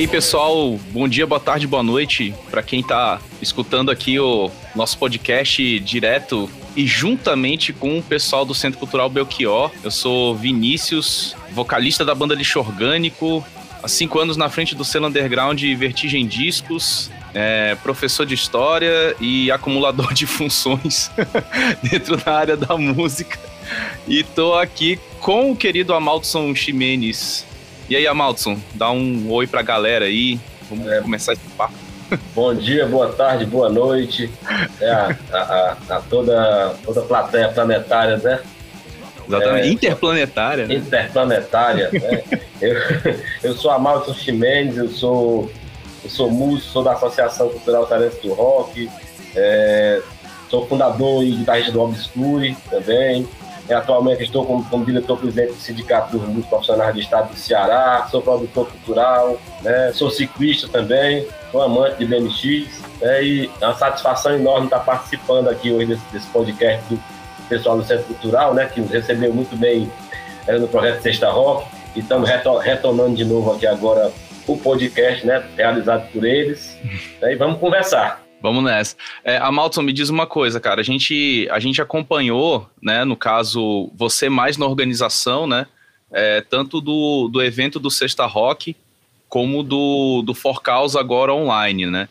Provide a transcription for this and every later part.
aí, pessoal, bom dia, boa tarde, boa noite para quem está escutando aqui o nosso podcast direto e juntamente com o pessoal do Centro Cultural Belchior. Eu sou Vinícius, vocalista da banda Lixo Orgânico, há cinco anos na frente do selo underground Vertigem Discos, é, professor de história e acumulador de funções dentro da área da música. E tô aqui com o querido Amaldson Ximenes. E aí, Amaldson, dá um oi pra galera aí. Vamos é. começar esse papo. Bom dia, boa tarde, boa noite é, a, a, a, toda, toda a plateia planetária, né? Exatamente, é, interplanetária. Né? Interplanetária, né? eu, eu sou Amaldson Ximenes, eu sou eu sou músico, sou da Associação Cultural Talentos do Rock, é, sou fundador e guitarrista do Obscure também. É, atualmente estou como, como diretor-presidente do Sindicato dos Músicos Profissionais do Estado do Ceará, sou produtor cultural, né, sou ciclista também, sou amante de BMX. Né, e é uma satisfação enorme estar participando aqui hoje desse, desse podcast do pessoal do Centro Cultural, né, que nos recebeu muito bem é, no projeto Sexta Rock. E estamos retomando de novo aqui agora o podcast, né, realizado por eles. Né, e vamos conversar. Vamos nessa. É, Amalton, me diz uma coisa, cara. A gente, a gente acompanhou, né, no caso, você mais na organização, né, é, tanto do, do evento do Sexta Rock, como do, do For Cause agora online, né?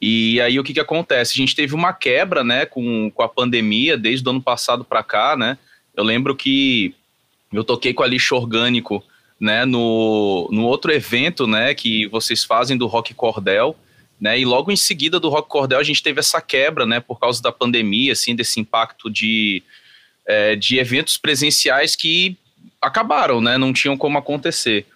E aí o que, que acontece? A gente teve uma quebra, né, com, com a pandemia desde o ano passado para cá, né? Eu lembro que eu toquei com a lixo orgânico né, no, no outro evento, né, que vocês fazem do Rock Cordel, né, e logo em seguida do Rock Cordel a gente teve essa quebra, né, por causa da pandemia, assim, desse impacto de, é, de eventos presenciais que acabaram, né, não tinham como acontecer.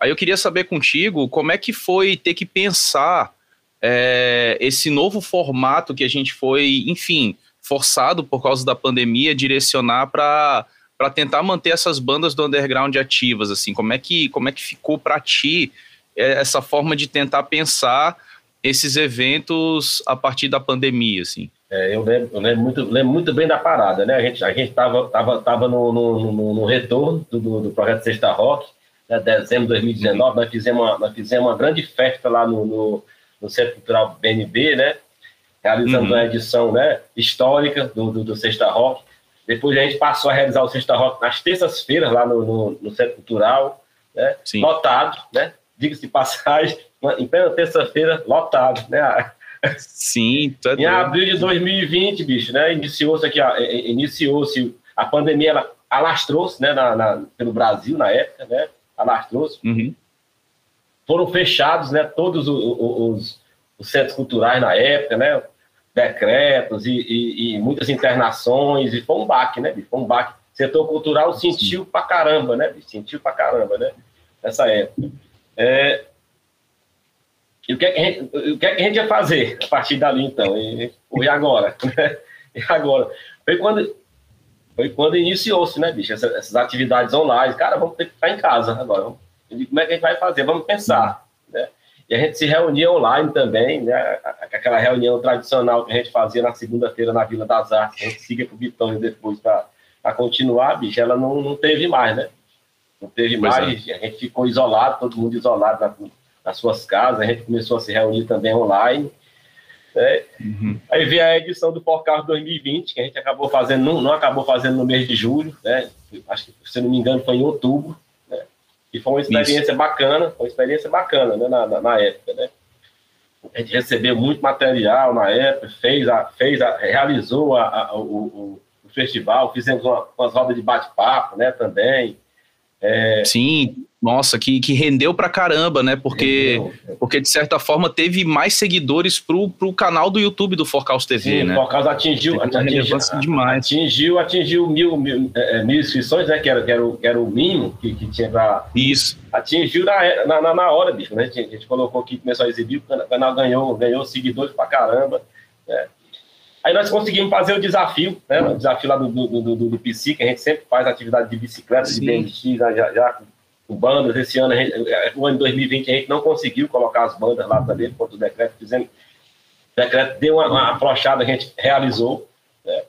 Aí eu queria saber contigo como é que foi ter que pensar é, esse novo formato que a gente foi, enfim, forçado por causa da pandemia, direcionar para para tentar manter essas bandas do underground ativas, assim, como é que, como é que ficou para ti é, essa forma de tentar pensar esses eventos a partir da pandemia, assim? É, eu, lembro, eu lembro, muito, lembro muito bem da parada, né? A gente a gente tava, tava, tava no, no, no, no retorno do, do, projeto Sexta Rock, né? dezembro de 2019, uhum. nós fizemos uma, nós fizemos uma grande festa lá no, no, no Centro Cultural BNB, né? Realizando uhum. uma edição né, histórica do, do, do Sexta Rock. Depois a gente passou a realizar o Sexta Rock nas terças-feiras, lá no, no, no, Centro Cultural, né? lotado, né? Diga-se de passagem, em plena terça-feira, lotado, né? Sim, tá Em abril de 2020, bicho, né? Iniciou-se aqui, iniciou-se a pandemia, ela alastrou-se, né? Na, na, pelo Brasil na época, né? Alastrou-se. Uhum. Foram fechados, né? Todos os, os, os centros culturais na época, né? decretos e, e, e, muitas internações, e foi um baque, né? Foi um baque. O setor cultural sentiu pra caramba, né? Sentiu pra caramba, né? Nessa época. É... E o que, é que a gente, o que é que a gente ia fazer a partir dali, então? E, e agora? e agora? Foi quando, foi quando iniciou-se, né, bicho? Essas, essas, atividades online. Cara, vamos ter que ficar em casa agora. Vamos, como é que a gente vai fazer? Vamos pensar, né? E a gente se reunia online também, né? Aquela reunião tradicional que a gente fazia na segunda-feira na Vila das Artes, a gente siga para o Bitão depois para continuar, bicho, ela não, não teve mais, né? Não teve pois mais, é. a gente ficou isolado, todo mundo isolado na, nas suas casas, a gente começou a se reunir também online. Né? Uhum. Aí veio a edição do Porcarro 2020, que a gente acabou fazendo, não, não acabou fazendo no mês de julho, né? Acho que, se não me engano, foi em outubro. E foi uma experiência Isso. bacana, uma experiência bacana, né, na, na, na, época, né? A gente recebeu muito material na época, fez a, fez a, realizou a, a o, o, o, festival, fizemos uma, umas rodas de bate-papo, né, também. É... Sim, nossa, que, que rendeu pra caramba, né? Porque, rendeu. porque de certa forma teve mais seguidores pro, pro canal do YouTube do Forcaus TV, Sim, né? O Forcaus atingiu, atingiu, demais. atingiu, atingiu mil, mil, é, mil inscrições, né? Que era, que era, o, que era o mínimo que, que tinha pra. Isso. Atingiu na, na, na hora, bicho, né? A gente, a gente colocou aqui, começou a exibir, o canal ganhou, ganhou seguidores pra caramba. Né? Aí nós conseguimos fazer o desafio, né? O desafio lá do, do, do, do, do PC, que a gente sempre faz atividade de bicicleta, Sim. de BMX, já, já com bandas. Esse ano, gente, o ano 2020, a gente não conseguiu colocar as bandas lá também, por conta do decreto. Fizemos, o decreto deu uma, uma afrouxada, a gente realizou. Né?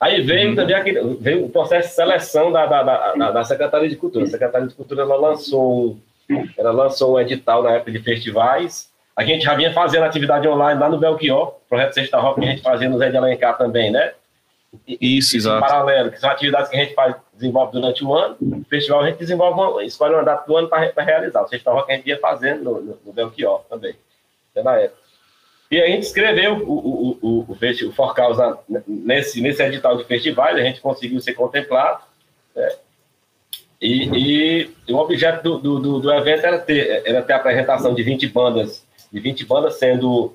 Aí veio uhum. também aquele, veio o processo de seleção da, da, da, da, Secretaria de Cultura. A Secretaria de Cultura ela lançou ela lançou um edital na época de festivais. A gente já vinha fazendo atividade online lá no Belchior, projeto Sexta Rock que a gente fazia no Zé de Alencar também, né? Isso, exato. Paralelo, que são atividades que a gente faz, desenvolve durante o ano. O festival a gente desenvolve, uma, escolhe uma data do ano para realizar. O Sexta Rock a gente ia fazendo no, no, no Belchior também, até na época. E a gente escreveu o, o, o, o, o Forcaus nesse, nesse edital de festivais, a gente conseguiu ser contemplado. Né? E, e, o objeto do, do, do, evento era ter, era ter a apresentação de 20 bandas, de 20 bandas, sendo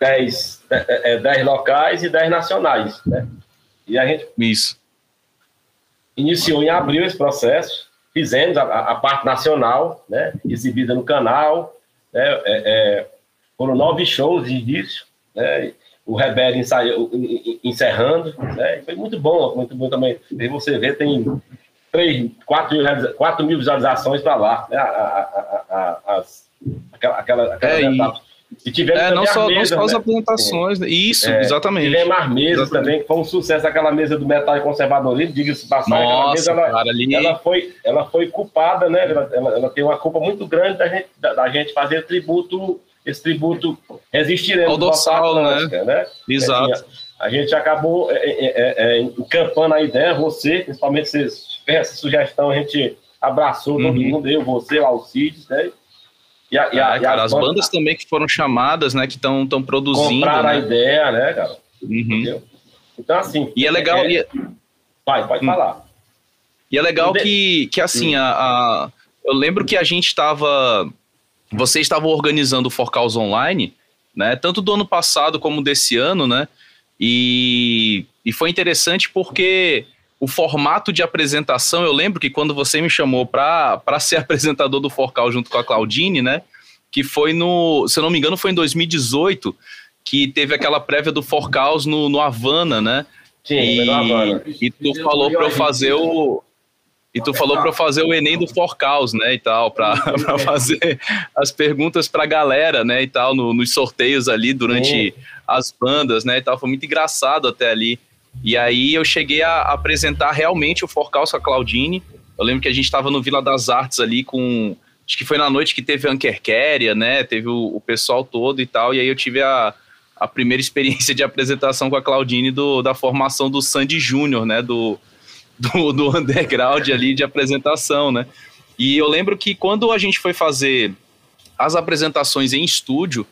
10, 10 é, locais e 10 nacionais. Né? E a gente Isso. iniciou em abril esse processo, fizemos a, a parte nacional, né, exibida no canal, né, é, é, foram nove shows de início, né, o ensaiou, encerrando, né, foi muito bom, muito bom também. E você vê, tem 3, 4, mil, 4 mil visualizações para lá, né, a, a, a, as, aquela, aquela, aquela é, e tivemos é, não só, mesa, não só as né? apresentações, né? isso, é, exatamente. Tivemos as mesas exatamente. também, que foi um sucesso aquela mesa do metal e conservadorismo, diga-se aquela mesa, ela, cara, ali... ela, foi, ela foi culpada, né? Ela, ela, ela, tem uma culpa muito grande da gente, da, da gente fazer tributo, esse tributo resistiremos. Dorsal, né? né? Exato. Assim, a, a, gente acabou é, é, é, é encampando a ideia, você, principalmente, você fez essa sugestão, a gente abraçou todo uhum. mundo, eu, você, o Alcides, né? E, a, e, a, é, cara, as bandas, bandas, também que foram chamadas, né, que estão produzindo. Compraram né? a ideia, né, cara? Uhum. Então, assim. E é legal. É... E... Vai, pode hum. falar. E é legal que, que assim, hum. a, a, eu lembro que a gente estava. Vocês estavam organizando o Forcaus Online, né? Tanto do ano passado como desse ano, né? E, e foi interessante porque o formato de apresentação, eu lembro que quando você me chamou para ser apresentador do Forcal junto com a Claudine, né? Que foi no, se eu não me engano, foi em 2018, que teve aquela prévia do Forcaus no, no Havana, né? Sim, e, no Havana. E tu falou para eu fazer o. E tu falou para eu fazer o Enem do Forcaus, né, e tal, para fazer as perguntas para a galera, né, e tal, no, nos sorteios ali durante Sim. as bandas, né, e tal. Foi muito engraçado até ali. E aí eu cheguei a apresentar realmente o Forcalça Claudine. Eu lembro que a gente estava no Vila das Artes ali com. Acho que foi na noite que teve a Ankerkéria, né? Teve o, o, pessoal todo e tal. E aí eu tive a, a primeira experiência de apresentação com a Claudine do, da formação do Sandy Júnior, né? Do, do, do underground ali de apresentação, né? E eu lembro que quando a gente foi fazer as apresentações em estúdio,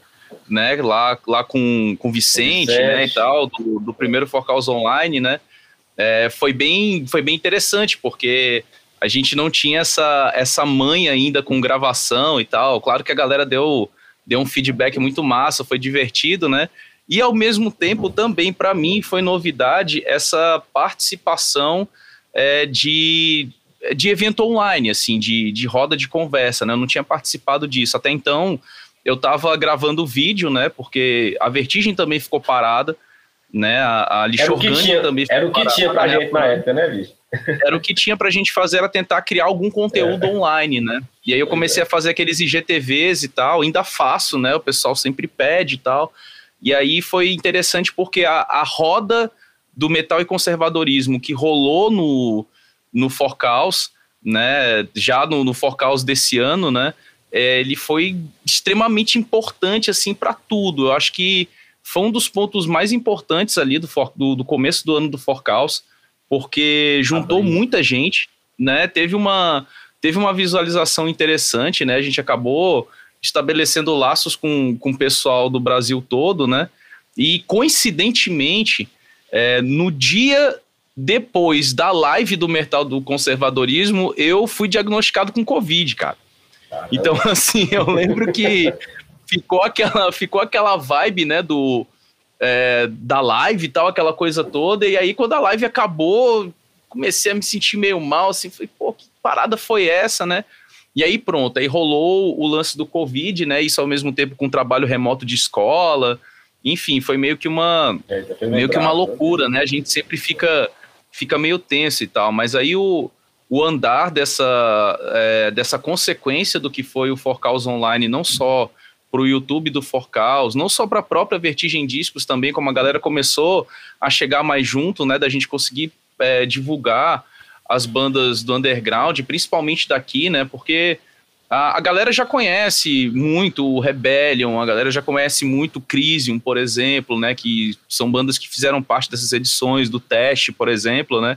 né, lá, lá com, com Vicente, Vicente. né, e tal, do, do primeiro Focaus Online, né, é, foi, bem, foi bem interessante, porque a gente não tinha essa, essa manha ainda com gravação e tal, claro que a galera deu, deu um feedback muito massa, foi divertido, né, e ao mesmo tempo também para mim foi novidade essa participação é, de, de evento online, assim, de, de roda de conversa, né, eu não tinha participado disso, até então eu tava gravando vídeo, né? Porque a Vertigem também ficou parada, né? A, a Lixorgânia também ficou Era o que parada, tinha pra né? gente na época, né, bicho? Era o que tinha pra gente fazer, era tentar criar algum conteúdo é. online, né? E aí eu comecei a fazer aqueles IGTVs e tal, ainda faço, né? O pessoal sempre pede e tal. E aí foi interessante porque a, a roda do metal e conservadorismo que rolou no, no Forcaus, né? Já no, no Forcaus desse ano, né? É, ele foi extremamente importante assim para tudo. Eu acho que foi um dos pontos mais importantes ali do, do, do começo do ano do Forcaus, porque juntou ah, muita gente, né? Teve uma, teve uma visualização interessante, né? A gente acabou estabelecendo laços com, com o pessoal do Brasil todo, né? E coincidentemente, é, no dia depois da live do Mertal do Conservadorismo, eu fui diagnosticado com Covid, cara. Então, assim, eu lembro que ficou aquela, ficou aquela vibe, né, do, é, da live e tal, aquela coisa toda, e aí quando a live acabou, comecei a me sentir meio mal, assim, falei, pô, que parada foi essa, né? E aí pronto, aí rolou o lance do Covid, né, isso ao mesmo tempo com trabalho remoto de escola, enfim, foi meio que uma, é, meio que uma loucura, né, a gente sempre fica, fica meio tenso e tal, mas aí o o andar dessa, é, dessa consequência do que foi o Forcaus Online, não só para o YouTube do Forcaus, não só para a própria Vertigem Discos também, como a galera começou a chegar mais junto, né, da gente conseguir é, divulgar as bandas do underground, principalmente daqui, né, porque a, a, galera já conhece muito o Rebellion, a galera já conhece muito o Crisium, por exemplo, né? Que são bandas que fizeram parte dessas edições do teste, por exemplo, né?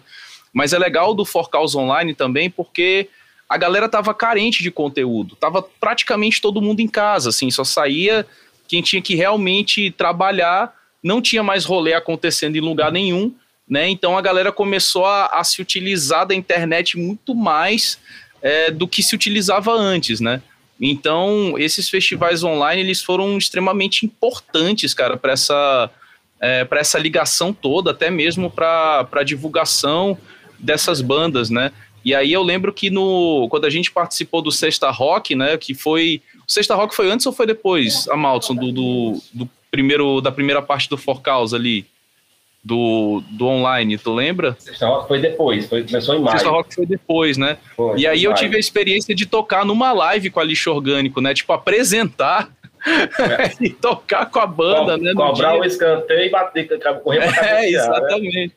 Mas é legal do Forcaus Online também porque a galera tava carente de conteúdo, tava praticamente todo mundo em casa, assim, só saía quem tinha que realmente trabalhar, não tinha mais rolê acontecendo em lugar nenhum, né? Então a galera começou a, a se utilizar da internet muito mais é, do que se utilizava antes, né? Então esses festivais online eles foram extremamente importantes, cara, para essa é, para essa ligação toda, até mesmo para divulgação dessas bandas, né? E aí eu lembro que no quando a gente participou do Sexta Rock, né, que foi o Sexta Rock foi antes ou foi depois, a Maltson, do, do, do primeiro da primeira parte do For Cause ali? do, do online, tu lembra? Sexta Rock foi depois, foi, começou em maio. Sexta Rock foi depois, né? Foi, e aí eu tive a experiência de tocar numa live com a lixo orgânico, né? Tipo, apresentar é. e tocar com a banda, Co né? Cobrar o escanteio e bater, correr pra É, né? exatamente. Né?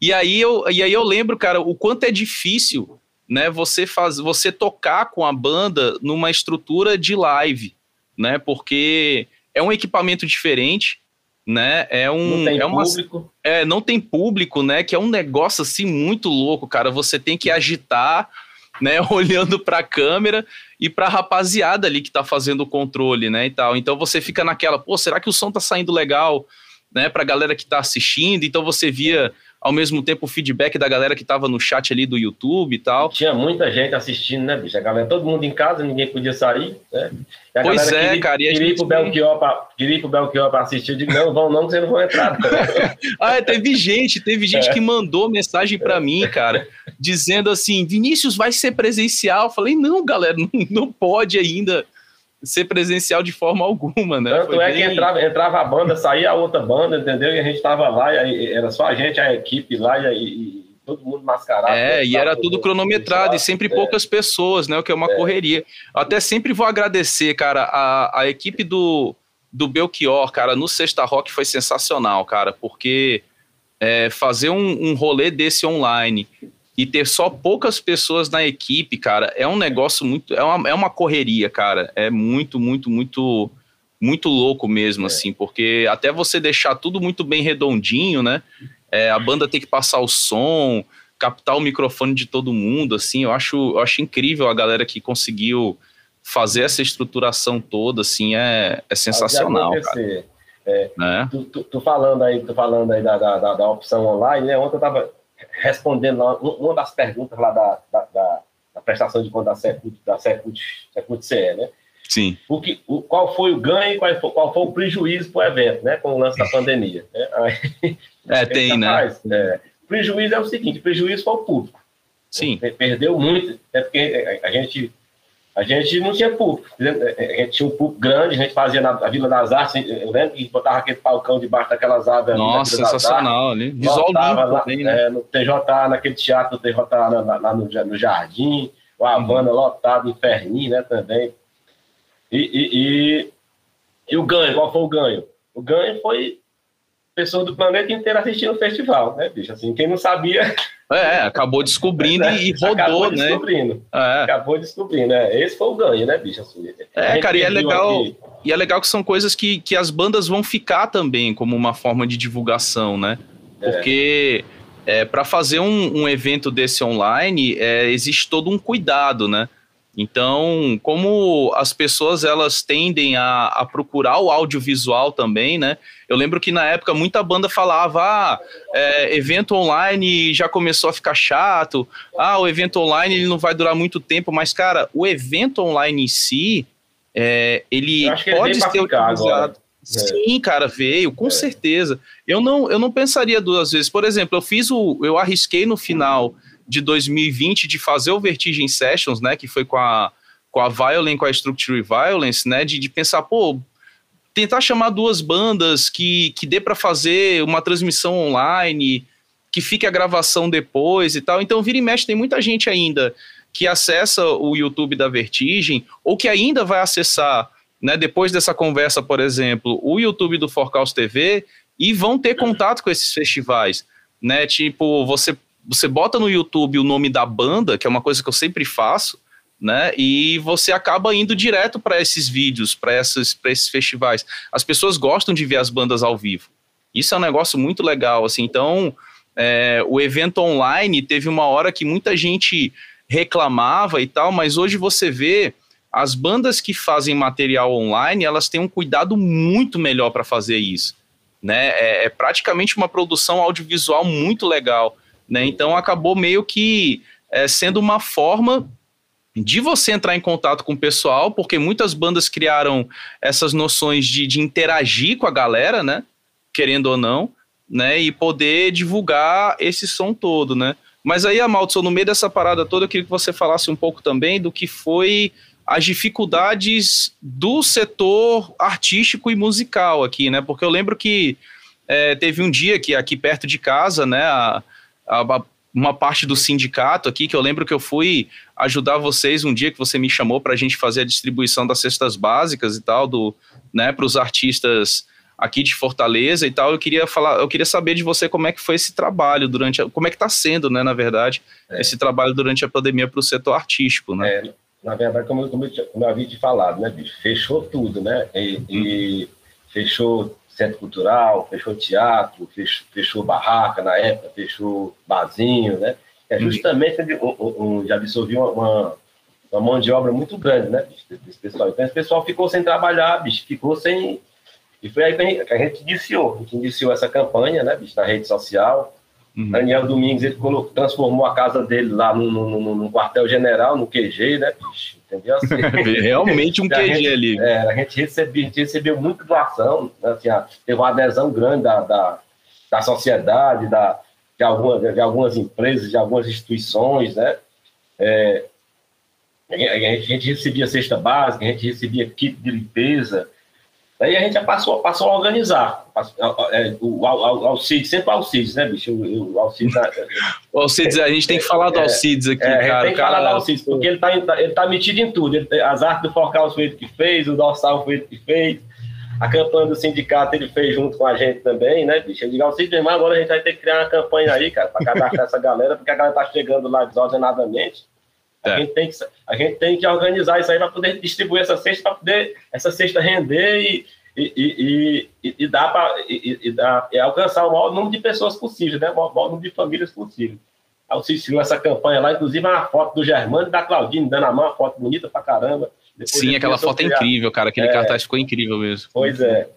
E aí, eu, e aí eu lembro, cara, o quanto é difícil, né? Você, faz, você tocar com a banda numa estrutura de live, né? Porque é um equipamento diferente, né? É um não tem é uma, público. É, não tem público, né? Que é um negócio assim muito louco, cara. Você tem que agitar, né, olhando para a câmera e para a rapaziada ali que tá fazendo o controle, né, e tal. Então você fica naquela, pô, será que o som tá saindo legal, né, pra galera que tá assistindo? Então você via ao mesmo tempo o feedback da galera que estava no chat ali do YouTube e tal. Tinha muita gente assistindo, né, bicho? A galera, todo mundo em casa, ninguém podia sair, né? pois é, queria, cara. E queria, ir pro Belchior pra, queria ir pro Belchior para assistir, eu digo, não, vão não, que vocês não vão entrar. ah, teve gente, teve gente é. que mandou mensagem para é. mim, cara, dizendo assim, Vinícius, vai ser presencial? Eu falei, não, galera, não, não pode ainda ser presencial de forma alguma, né? Tanto Foi é bem... que entrava, entrava a banda, saía a outra banda, entendeu? E a gente tava lá, e era só a gente, a equipe lá, e, e todo mundo mascarado. É, e era tudo cronometrado, e sempre é. poucas pessoas, né? O que é uma é. correria. Até sempre vou agradecer, cara, a, a equipe do, do Belchior, cara, no Sexta Rock foi sensacional, cara, porque é, fazer um, um rolê desse online e ter só poucas pessoas na equipe, cara, é um negócio muito. É uma, é uma correria, cara. É muito, muito, muito, muito louco mesmo, é. assim, porque até você deixar tudo muito bem redondinho, né? É, a banda tem que passar o som, captar o microfone de todo mundo, assim, eu acho, eu acho incrível a galera que conseguiu fazer essa estruturação toda, assim, é, é sensacional, cara. É, né? tu, tu, tu, falando aí, tu falando aí da, da, da, opção online, né? Ontem eu tava respondendo lá, uma das perguntas lá da, da, da, da prestação de conta da Secult, da Secult, Secult CE, né? Sim. O que, o, qual foi o ganho e qual foi, qual foi o prejuízo para o evento, né? Com o lance da pandemia. Né? Aí, é, tem, né? Faz, é, prejuízo é o seguinte: prejuízo foi o público. Sim. Perdeu muito, é porque a gente a gente não tinha público. A gente tinha um público grande, a gente fazia na Vila das Artes. Eu lembro que botava aquele palcão debaixo daquelas árvores. Nossa, sensacional ali. Visual limpo lá, também, né? É, no TJ, naquele teatro do TJ lá, lá no, no, Jardim. O Havana uhum. lotado, Inferninho, né, também. E, e, e, e, o ganho, qual foi o ganho? O ganho foi pessoas do planeta inteiro assistindo o festival, né, bicho? Assim, quem não sabia é, acabou descobrindo é, e rodou, acabou né? Descobrindo. É. Acabou descobrindo, né? Esse foi o ganho, né, bicho? Assim, é, cara, e é legal. Aqui. E é legal que são coisas que, que as bandas vão ficar também como uma forma de divulgação, né? É. Porque é. para fazer um, um, evento desse online, é, existe todo um cuidado, né? Então, como as pessoas elas tendem a, a, procurar o audiovisual também, né? Eu lembro que na época muita banda falava, ah, é, evento online já começou a ficar chato, ah, o evento online ele não vai durar muito tempo, mas cara, o evento online em si, é, ele pode ele ser utilizado. Agora. Sim, cara, veio, com é. certeza. Eu não, eu não pensaria duas vezes. Por exemplo, eu fiz o, eu arrisquei no final de 2020 de fazer o Vertigem Sessions, né, que foi com a, com a Violence, com a Structure Violence, né, de, de pensar, pô, tentar chamar duas bandas que, que dê para fazer uma transmissão online, que fique a gravação depois e tal. Então, vira e mexe, tem muita gente ainda que acessa o YouTube da Vertigem ou que ainda vai acessar, né, depois dessa conversa, por exemplo, o YouTube do Forcaus TV e vão ter contato com esses festivais, né? Tipo, você você bota no YouTube o nome da banda, que é uma coisa que eu sempre faço, né? E você acaba indo direto para esses vídeos, para esses, esses festivais. As pessoas gostam de ver as bandas ao vivo. Isso é um negócio muito legal, assim. Então, é, o evento online teve uma hora que muita gente reclamava e tal, mas hoje você vê as bandas que fazem material online, elas têm um cuidado muito melhor para fazer isso, né? É, é, praticamente uma produção audiovisual muito legal, né? Então acabou meio que é, sendo uma forma de você entrar em contato com o pessoal, porque muitas bandas criaram essas noções de, de interagir com a galera, né? Querendo ou não, né? E poder divulgar esse som todo, né? Mas aí, Amaltson, no meio dessa parada toda, eu queria que você falasse um pouco também do que foi as dificuldades do setor artístico e musical aqui, né? Porque eu lembro que é, teve um dia que aqui perto de casa, né, a, a, uma parte do sindicato aqui, que eu lembro que eu fui ajudar vocês um dia que você me chamou para a gente fazer a distribuição das cestas básicas e tal, do, né, para os artistas aqui de Fortaleza e tal. Eu queria falar, eu queria saber de você como é que foi esse trabalho durante, a, como é que está sendo, né, na verdade, é. esse trabalho durante a pandemia para o setor artístico, né? É, na verdade, como, eu, como eu havia te falado, né, bicho, fechou tudo, né? E, e fechou centro cultural, fechou teatro, fechou, fechou, barraca na época, fechou barzinho, né? É uhum. justamente onde um, um, já absorveu uma, uma, mão de obra muito grande, né, bicho, desse pessoal. Então, esse pessoal ficou sem trabalhar, bicho, ficou sem. E foi aí que a gente, que a gente iniciou, a gente iniciou essa campanha, né, bicho, na rede social. Uhum. Daniel Domingos ele colocou, transformou a casa dele lá no, no quartel-general, no QG, né? Entendeu? Assim, Realmente um QG gente, ali. É, a, gente recebeu, a gente recebeu muita doação, né? assim, teve uma adesão grande da, da, da sociedade, da, de, algumas, de algumas empresas, de algumas instituições, né? É, a, a gente recebia cesta básica, a gente recebia kit de limpeza, Aí a gente já passou, passou a organizar. É, o, o Alcides, sempre o Alcides, né, bicho? O, o Alcides. o Alcides, a gente tem que falar do é, Alcides aqui, é, cara. Tem que cara... falar do Alcides, porque ele tá, ele tá metido em tudo. Ele, as artes do Forcal foi ele que fez, o Dorsal foi ele que fez, a campanha do sindicato ele fez junto com a gente também, né, bicho? Eu digo, Alcides, mas agora a gente vai ter que criar uma campanha aí, cara, para cadastrar essa galera, porque a galera tá chegando lá desordenadamente. A, é. gente tem que, a gente tem que organizar isso aí para poder distribuir essa cesta, para poder essa cesta render e, e, e, e, e dar para e, e, e, alcançar o maior número de pessoas possível, né? o maior número de famílias possível. Aí você ensinou essa campanha lá, inclusive uma foto do Germano e da Claudine dando a mão, uma foto bonita pra caramba. Depois Sim, aquela foto é incrível, cara. Aquele é, cartaz ficou incrível mesmo. Pois é.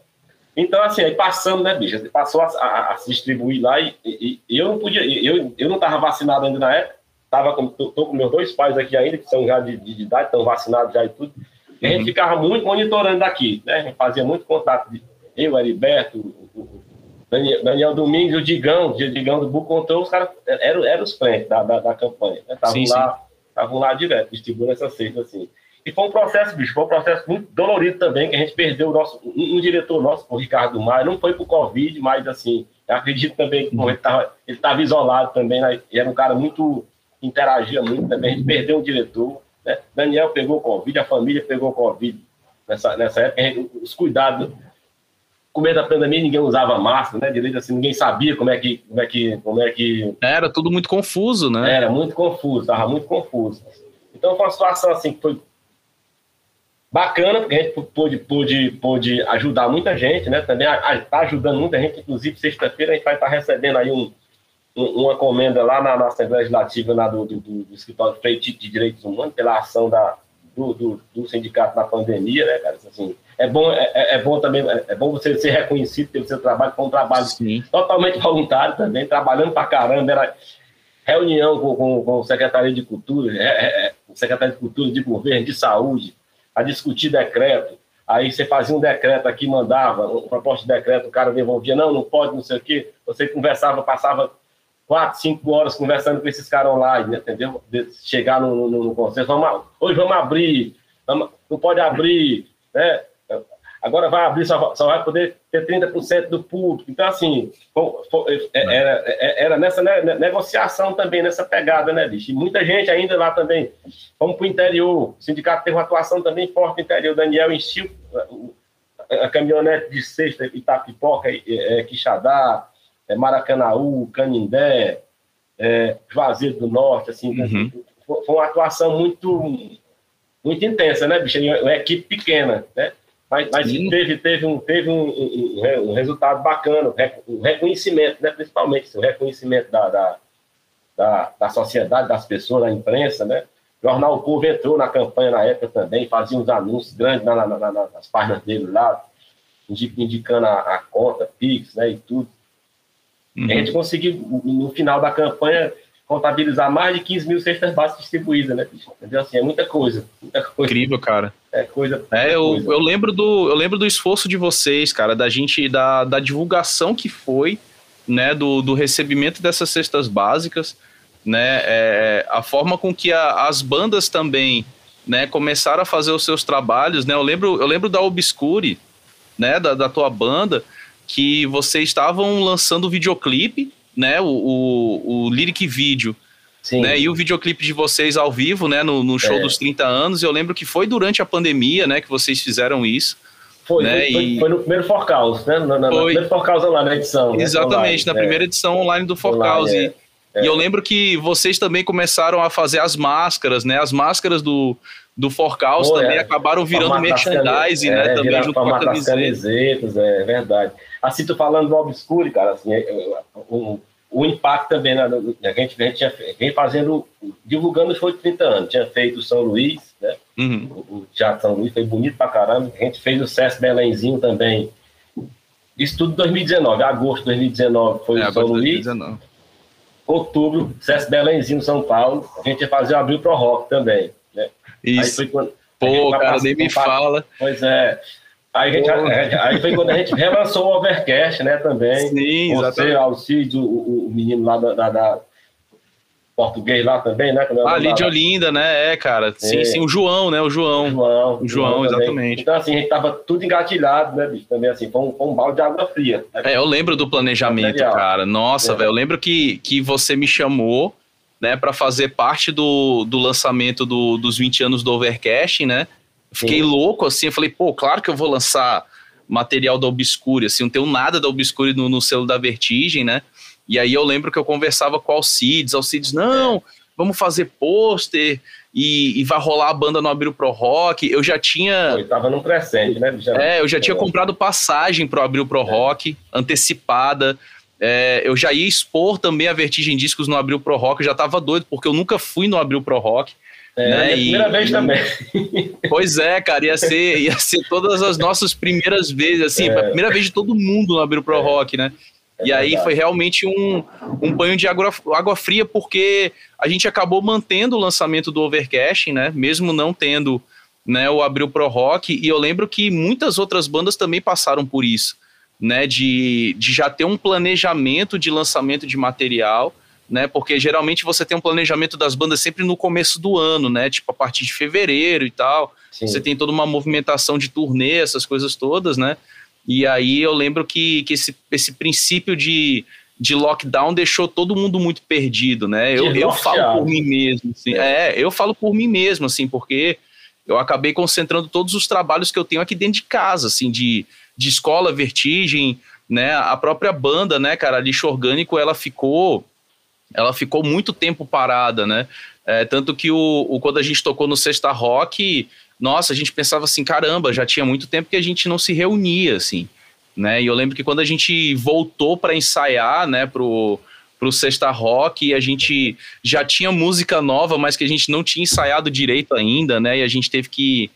Então, assim, aí passando, né, bicho? Passou a, a, a se distribuir lá e, e, e, eu não podia, eu, eu não estava vacinado ainda na época, tava com, tô, tô, com meus dois pais aqui ainda, que são já de, de idade, estão vacinados já e tudo. E a gente uhum. ficava muito monitorando daqui, né? A gente fazia muito contato, de, eu, Heriberto, o, Daniel, Daniel Domingos e o Digão, o Digão do Buco Control, os caras eram, eram os frentes da, da, da campanha, estavam né? lá, lá direto, distribuindo essa cesta, assim. E foi um processo, bicho, foi um processo muito dolorido também, que a gente perdeu o nosso, um, um diretor nosso, o Ricardo Maia, não foi por Covid, mas assim, eu acredito também que ele estava ele tava isolado também, né? e era um cara muito, interagia muito também, a gente perdeu um diretor, né? Daniel pegou Covid, a família pegou Covid nessa, nessa época, os cuidados, começo da pandemia ninguém usava máscara, né? Direito assim, ninguém sabia como é que, como é que, como é que. Era tudo muito confuso, né? Era muito confuso, estava muito confuso. Então foi uma situação assim que foi bacana, porque a gente pôde, pôde, pôde ajudar muita gente, né? Também está ajudando muita gente, inclusive sexta-feira a gente vai estar tá recebendo aí um, uma comenda lá na, na Assembleia Legislativa lá do, do, do, Escritório de de Direitos Humanos, pela ação da, do, do, do, sindicato na pandemia, né, cara? Assim, é bom, é, é, é bom também, é, é, bom você ser reconhecido pelo seu trabalho, foi um trabalho Sim. totalmente voluntário também, trabalhando pra caramba, era reunião com, com, com o Secretaria de Cultura, é, é, é Secretaria de Cultura, de Governo, de Saúde, a discutir decreto, aí você fazia um decreto aqui, mandava, uma proposta de decreto, o cara devolvia, não, não pode, não sei o quê, você conversava, passava quatro, cinco horas conversando com esses caras online, entendeu? De chegar no, no, no consenso, vamos, hoje vamos abrir, vamos, não pode abrir, né? Agora vai abrir, só, só vai poder ter 30% do público. Então, assim, é, era, é, era nessa negociação também, nessa pegada, né, bicho? E muita gente ainda lá também. Vamos para o interior. O sindicato teve uma atuação também forte no interior. O Daniel encheu a caminhonete de sexta, Itapipoca, é, Quixadá, é, Maracanaú, Canindé, é, Juazeiro do Norte, assim, uhum. foi uma atuação muito muito intensa, né, bicho? Uma equipe pequena, né? Mas, mas teve, teve, um, teve um, um, um, resultado bacana, um reconhecimento, né? principalmente o reconhecimento da, da, da, da, sociedade, das pessoas, da imprensa, né? O Jornal o Povo entrou na campanha na época também, fazia uns anúncios grandes na, na, na, nas páginas dele lá, indicando a, a conta, Pix, né, e tudo. Uhum. a gente conseguiu, no final da campanha, contabilizar mais de 15 mil cestas básicas distribuídas, né? Entendeu? Assim, é muita coisa, muita coisa. Incrível, cara. É coisa. É, eu, coisa. eu lembro do eu lembro do esforço de vocês, cara, da gente da, da divulgação que foi, né, do, do recebimento dessas cestas básicas, né, é, a forma com que a, as bandas também, né, começaram a fazer os seus trabalhos, né? Eu lembro eu lembro da Obscure, né, da, da tua banda, que vocês estavam lançando o videoclipe né, o, o, o lyric vídeo, né, e o videoclipe de vocês ao vivo, né, no, no show é. dos 30 anos, eu lembro que foi durante a pandemia, né, que vocês fizeram isso. Foi, né, foi, e... foi, no primeiro Forcaus, né, na, na, foi... primeiro Forcaus online, na edição. Né, Exatamente, online, na é. primeira edição online do Forcaus, e... É. E eu lembro que vocês também começaram a fazer as máscaras, né? As máscaras do, do Forcaus também é. acabaram virando merchandising, né? É, também junto com a camiseta. camisetas, é verdade. Assim, tu falando do Obscure, cara, assim, um, o impacto também, né, a gente, a gente vem fazendo, divulgando foi 30 anos, tinha feito o São Luís, né, uhum. o Teatro São Luís, foi bonito pra caramba, a gente fez o César Belenzinho também, isso tudo em 2019, agosto de 2019 foi é, o São Luís, 2019. outubro, César Belenzinho, São Paulo, a gente ia fazer o Abril Pro Rock também. Isso. Aí foi quando, Pô, cara, nem me fala. Pois é, Aí, a gente, aí foi quando a gente relançou o Overcast, né, também. Sim, Você, exatamente. Alcides, o, o, menino lá da, da, da, português lá também, né? É ali de Olinda, né? É, cara. Sim, é. sim, o João, né? O João. O João, o João, João exatamente. Então, assim, a gente tava tudo engatilhado, né, bicho? Também, assim, foi um, foi um balde de água fria. Né? É, eu lembro do planejamento, cara. Nossa, é. velho, eu lembro que, que você me chamou, né, para fazer parte do, do lançamento do, dos 20 anos do Overcast, né? Fiquei Sim. louco, assim, eu falei, pô, claro que eu vou lançar material da Obscure, assim, não tenho nada da Obscure no, no selo da Vertigem, né? E aí eu lembro que eu conversava com o Alcides, Alcides, não, vamos fazer pôster e, e, vai rolar a banda no Abril Pro Rock. Eu já tinha. Pô, tava no presente, né? Já... É, eu já tinha comprado passagem pro Abril Pro é. Rock, antecipada. É, eu já ia expor também a Vertigem Discos no Abril Pro Rock, já tava doido, porque eu nunca fui no Abril Pro Rock. É, né? a primeira e, vez também. Pois é, cara, ia ser, ia ser todas as nossas primeiras vezes, assim, é. a primeira vez de todo mundo no Abril Pro é. Rock, né? É e aí foi realmente um, um banho de água, água fria, porque a gente acabou mantendo o lançamento do Overcast, né? Mesmo não tendo né, o Abril Pro Rock, e eu lembro que muitas outras bandas também passaram por isso, né? De, de já ter um planejamento de lançamento de material né? Porque geralmente você tem um planejamento das bandas sempre no começo do ano, né? Tipo a partir de fevereiro e tal. Sim. Você tem toda uma movimentação de turnê, essas coisas todas, né? E aí eu lembro que, que esse, esse princípio de, de lockdown deixou todo mundo muito perdido, né? Eu, eu falo por mim mesmo, assim, é. é, eu falo por mim mesmo, assim, porque eu acabei concentrando todos os trabalhos que eu tenho aqui dentro de casa, assim, de, de escola, vertigem, né? A própria banda, né, cara, lixo orgânico, ela ficou ela ficou muito tempo parada, né? É, tanto que o, o, quando a gente tocou no Sexta Rock, nossa, a gente pensava assim, caramba, já tinha muito tempo que a gente não se reunia, assim, né? E eu lembro que quando a gente voltou para ensaiar, né, pro, pro Sexta Rock, a gente já tinha música nova, mas que a gente não tinha ensaiado direito ainda, né? E a gente teve que,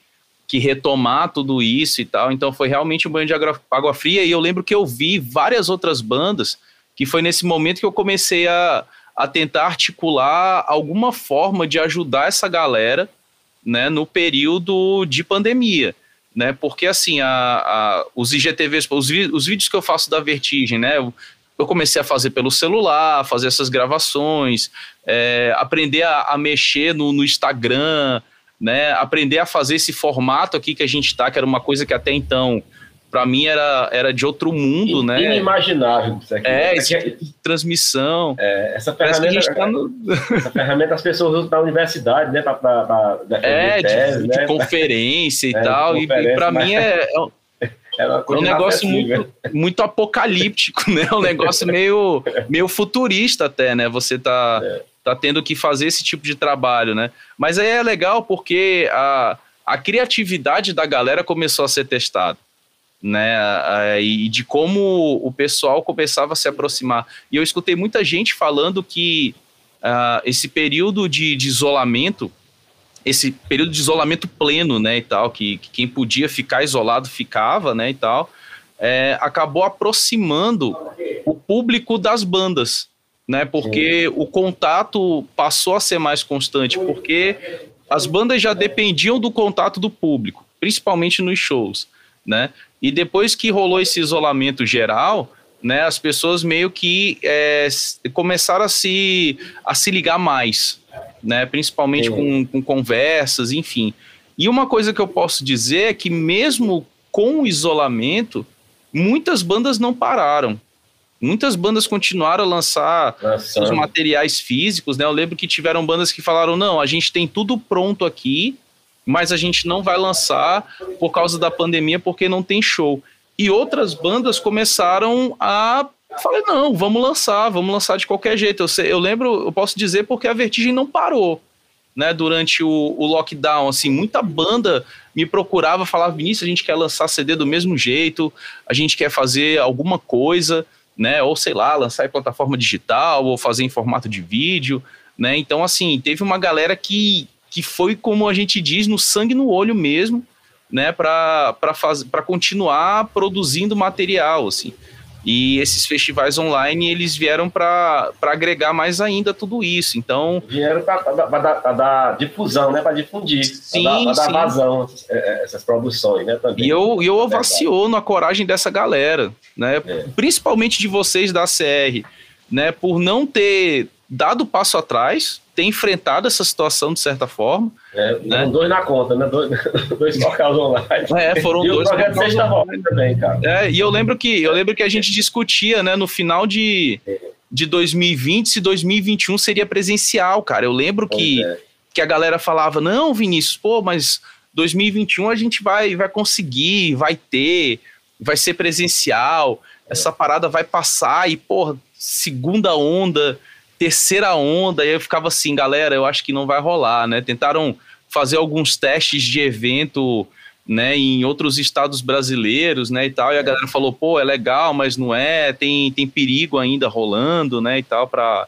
que retomar tudo isso e tal. Então foi realmente um banho de água, fria. E eu lembro que eu vi várias outras bandas que foi nesse momento que eu comecei a a tentar articular alguma forma de ajudar essa galera né, no período de pandemia. Né, porque assim, a, a, os IGTVs, os, os vídeos que eu faço da Vertigem, né, eu, eu comecei a fazer pelo celular, fazer essas gravações, é, aprender a, a mexer no, no, Instagram, né, aprender a fazer esse formato aqui que a gente está, que era uma coisa que até então para mim era, era de outro mundo, In, né? Inimaginável isso aqui. É, esse tipo de transmissão. É, essa ferramenta, tá no... essa ferramenta as pessoas usam na universidade, né? Pra é, tese, de, né? de, conferência e é, tal. E, e para mim é, é, é um negócio muito, muito apocalíptico, né? Um negócio meio, meio futurista até, né? Você tá, tá tendo que fazer esse tipo de trabalho, né? Mas aí é legal porque a, a criatividade da galera começou a ser testada, né? E de como o pessoal começava a se aproximar. E eu escutei muita gente falando que uh, esse período de, de, isolamento, esse período de isolamento pleno, né, e tal, que, que quem podia ficar isolado ficava, né, e tal, é, acabou aproximando o público das bandas, né? Porque o contato passou a ser mais constante, porque as bandas já dependiam do contato do público, principalmente nos shows, né? E depois que rolou esse isolamento geral, né, as pessoas meio que é, começaram a se, a se ligar mais, né? Principalmente com, com conversas, enfim. E uma coisa que eu posso dizer é que mesmo com o isolamento, muitas bandas não pararam. Muitas bandas continuaram a lançar seus materiais físicos, né? Eu lembro que tiveram bandas que falaram: não, a gente tem tudo pronto aqui, mas a gente não vai lançar por causa da pandemia porque não tem show. E outras bandas começaram a falei, não, vamos lançar, vamos lançar de qualquer jeito. Eu, sei, eu lembro, eu posso dizer porque a Vertigem não parou, né, durante o, o, lockdown, assim, muita banda me procurava, falava, Vinícius, a gente quer lançar CD do mesmo jeito, a gente quer fazer alguma coisa, né? Ou sei lá, lançar em plataforma digital, ou fazer em formato de vídeo, né? Então, assim, teve uma galera que, que foi, como a gente diz, no sangue no olho mesmo, né? Para continuar produzindo material, assim. E esses festivais online, eles vieram para agregar mais ainda tudo isso. Então. Vieram para dar difusão, né? Para difundir. Sim. Para dar, dar vazão essas, é, é, essas, produções, né? Também. E eu, eu ovaciono a coragem dessa galera, né? É. Principalmente de vocês da CR, né? Por não ter dado passo atrás, ter enfrentado essa situação de certa forma. É, né? dois na conta, né? Dois, dois online. É, foram e dois. O projeto Sexta Rock também, cara. É, e eu lembro que eu lembro que a gente discutia, né, no final de, de 2020 se 2021 seria presencial, cara. Eu lembro que, é. que a galera falava: "Não, Vinícius, pô, mas 2021 a gente vai vai conseguir, vai ter, vai ser presencial, essa parada vai passar e, porra, segunda onda terceira onda, e eu ficava assim, galera, eu acho que não vai rolar, né? Tentaram fazer alguns testes de evento, né, em outros estados brasileiros, né, e tal, e a galera falou, pô, é legal, mas não é, tem, tem perigo ainda rolando, né, e tal, para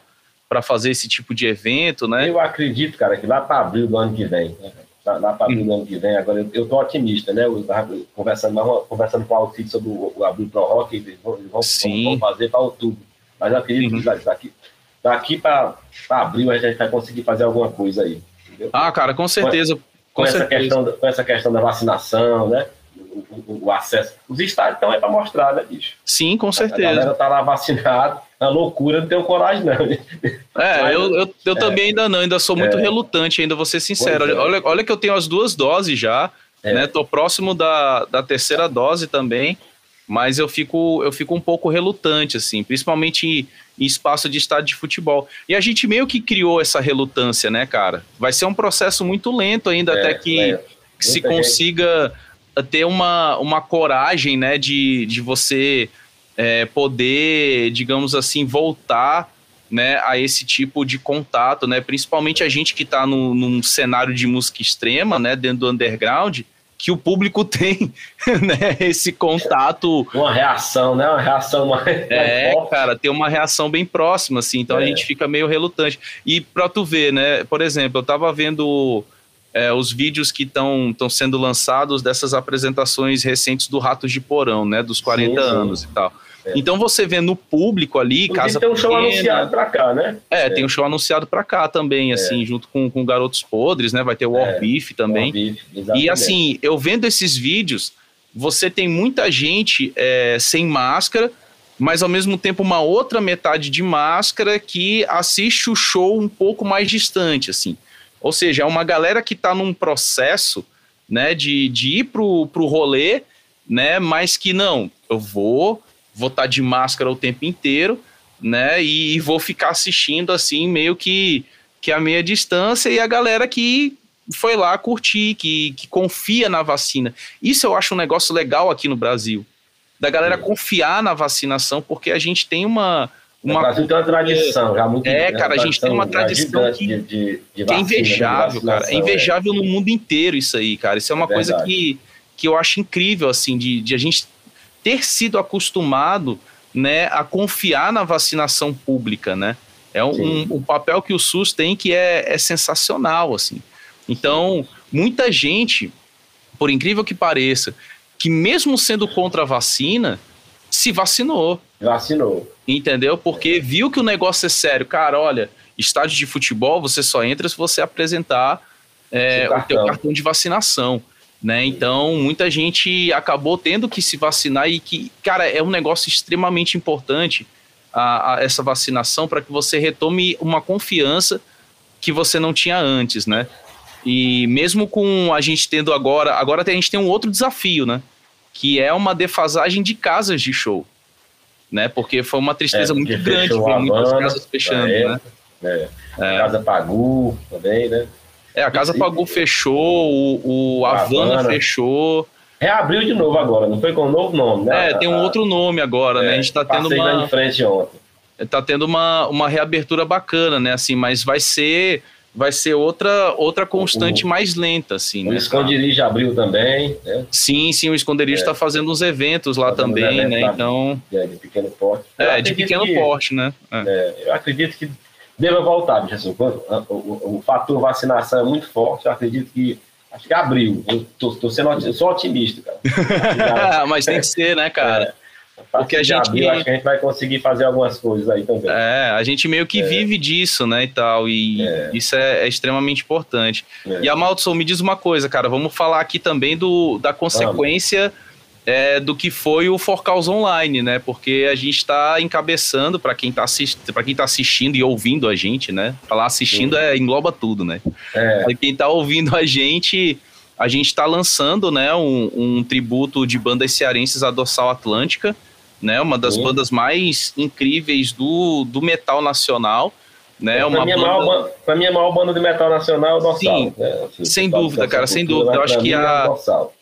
para fazer esse tipo de evento, né? Eu acredito, cara, que lá para abril do ano que vem, né? lá para abril do ano que vem, agora eu, eu tô otimista, né? Eu conversando, conversando com o Alcide sobre o, o Abril Pro Rock, eles vão, vão, vão fazer para outubro. Mas eu acredito uhum. que daqui, daqui para abril a gente vai conseguir fazer alguma coisa aí. Entendeu? Ah, cara, com certeza. Com, com essa certeza. Questão, com essa questão da vacinação, né? O, o, o acesso. Os estádios estão aí para mostrar, né, bicho? Sim, com certeza. A galera tá lá vacinada, a loucura, não tenho coragem, não. É, Mas, eu, eu, eu é. também ainda não, ainda sou muito é. relutante, ainda vou ser sincero. É. Olha, olha que eu tenho as duas doses já, é. né? Tô próximo da, da terceira dose também, mas eu fico, eu fico um pouco relutante, assim, principalmente em espaço de estádio de futebol. E a gente meio que criou essa relutância, né, cara? Vai ser um processo muito lento ainda é, até que, é. que se consiga ter uma, uma coragem, né, de, de você é, poder, digamos assim, voltar né, a esse tipo de contato, né? Principalmente a gente que está num cenário de música extrema, né, dentro do underground, que o público tem, né? Esse contato. Uma reação, né? Uma reação mais. É, mais cara, tem uma reação bem próxima, assim, então é. a gente fica meio relutante. E pra tu ver, né? Por exemplo, eu tava vendo. É, os vídeos que estão sendo lançados dessas apresentações recentes do Ratos de Porão, né? Dos 40 sim, sim. anos e tal. É. Então você vê no público ali, Porque casa tem um show anunciado para cá, né? É, é, tem um show anunciado para cá também, é. assim, junto com, com Garotos Podres, né? Vai ter o War é, Beef também. War Beef, e assim, eu vendo esses vídeos, você tem muita gente sem máscara, mas ao mesmo tempo uma outra metade de máscara que assiste o show um pouco mais distante, assim. Ou seja, é uma galera que está num processo, né, de, de ir pro, pro rolê, né, mas que não, eu vou vou estar tá de máscara o tempo inteiro, né? E, e, vou ficar assistindo assim, meio que, que a meia distância, e a galera que foi lá curtir, que, que confia na vacina. Isso eu acho um negócio legal aqui no Brasil. Da galera é. confiar na vacinação, porque a gente tem uma, Uma... O Brasil tem uma tradição já muito É, cara, a gente tem uma tradição que, de, de, de vacina, que é invejável, cara. É invejável é. no mundo inteiro isso aí, cara. Isso é uma é coisa que, que eu acho incrível, assim, de, de a gente ter sido acostumado né, a confiar na vacinação pública, né? É um, um, papel que o SUS tem que é, é sensacional, assim. Então, muita gente, por incrível que pareça, que mesmo sendo contra a vacina, se vacinou. Vacinou. Entendeu? Porque viu que o negócio é sério. Cara, olha, estádio de futebol você só entra se você apresentar é, o teu cartão de vacinação. Né? Então, muita gente acabou tendo que se vacinar e que, cara, é um negócio extremamente importante a, a essa vacinação para que você retome uma confiança que você não tinha antes, né? E mesmo com a gente tendo agora, agora a gente tem um outro desafio, né? Que é uma defasagem de casas de show, né? Porque foi uma tristeza é, muito grande ver muitas casas fechando, né? É. É. Casa Pagu também, né? É, a Casa Pagu fechou, o, o Havana, Havana fechou. Reabriu de novo agora, não foi com um novo nome, né? É, tem um a, outro nome agora, é, né? A gente tá tendo uma. em frente ontem. Tá tendo uma, uma reabertura bacana, né? Assim, mas vai ser vai ser outra outra constante o, mais lenta, assim. O né? Esconderijo abriu também, né? Sim, sim, o Esconderijo está é. fazendo uns eventos lá também, né? Então... É, de pequeno porte. É, de pequeno que, porte, né? É. É, eu acredito que deva voltar, Jesus. O, o, o, fator vacinação é muito forte. Eu acredito que acho que abriu. Eu tô, tô sendo eu sou otimista, cara. Mas tem que ser, né, cara? É. Porque a gente abril, acho que a gente vai conseguir fazer algumas coisas aí também. É, a gente meio que é. vive disso, né, e tal, e é. isso é, é, extremamente importante. É. E a Maltson, me diz uma coisa, cara, vamos falar aqui também do, da consequência vamos é, do que foi o Forcaus Online, né? Porque a gente está encabeçando para quem está assist... quem tá assistindo e ouvindo a gente, né? Falar assistindo é, engloba tudo, né? É. Para quem está ouvindo a gente, a gente está lançando, né, um, um, tributo de bandas cearenses à Dorsal Atlântica, né? Uma das Sim. bandas mais incríveis do, do metal nacional. Né, é, uma minha banda... maior, pra mim, a maior banda de metal nacional é o Dorsal. Sim, né? assim, sem dúvida, cara, sem dúvida. Eu acho que a, é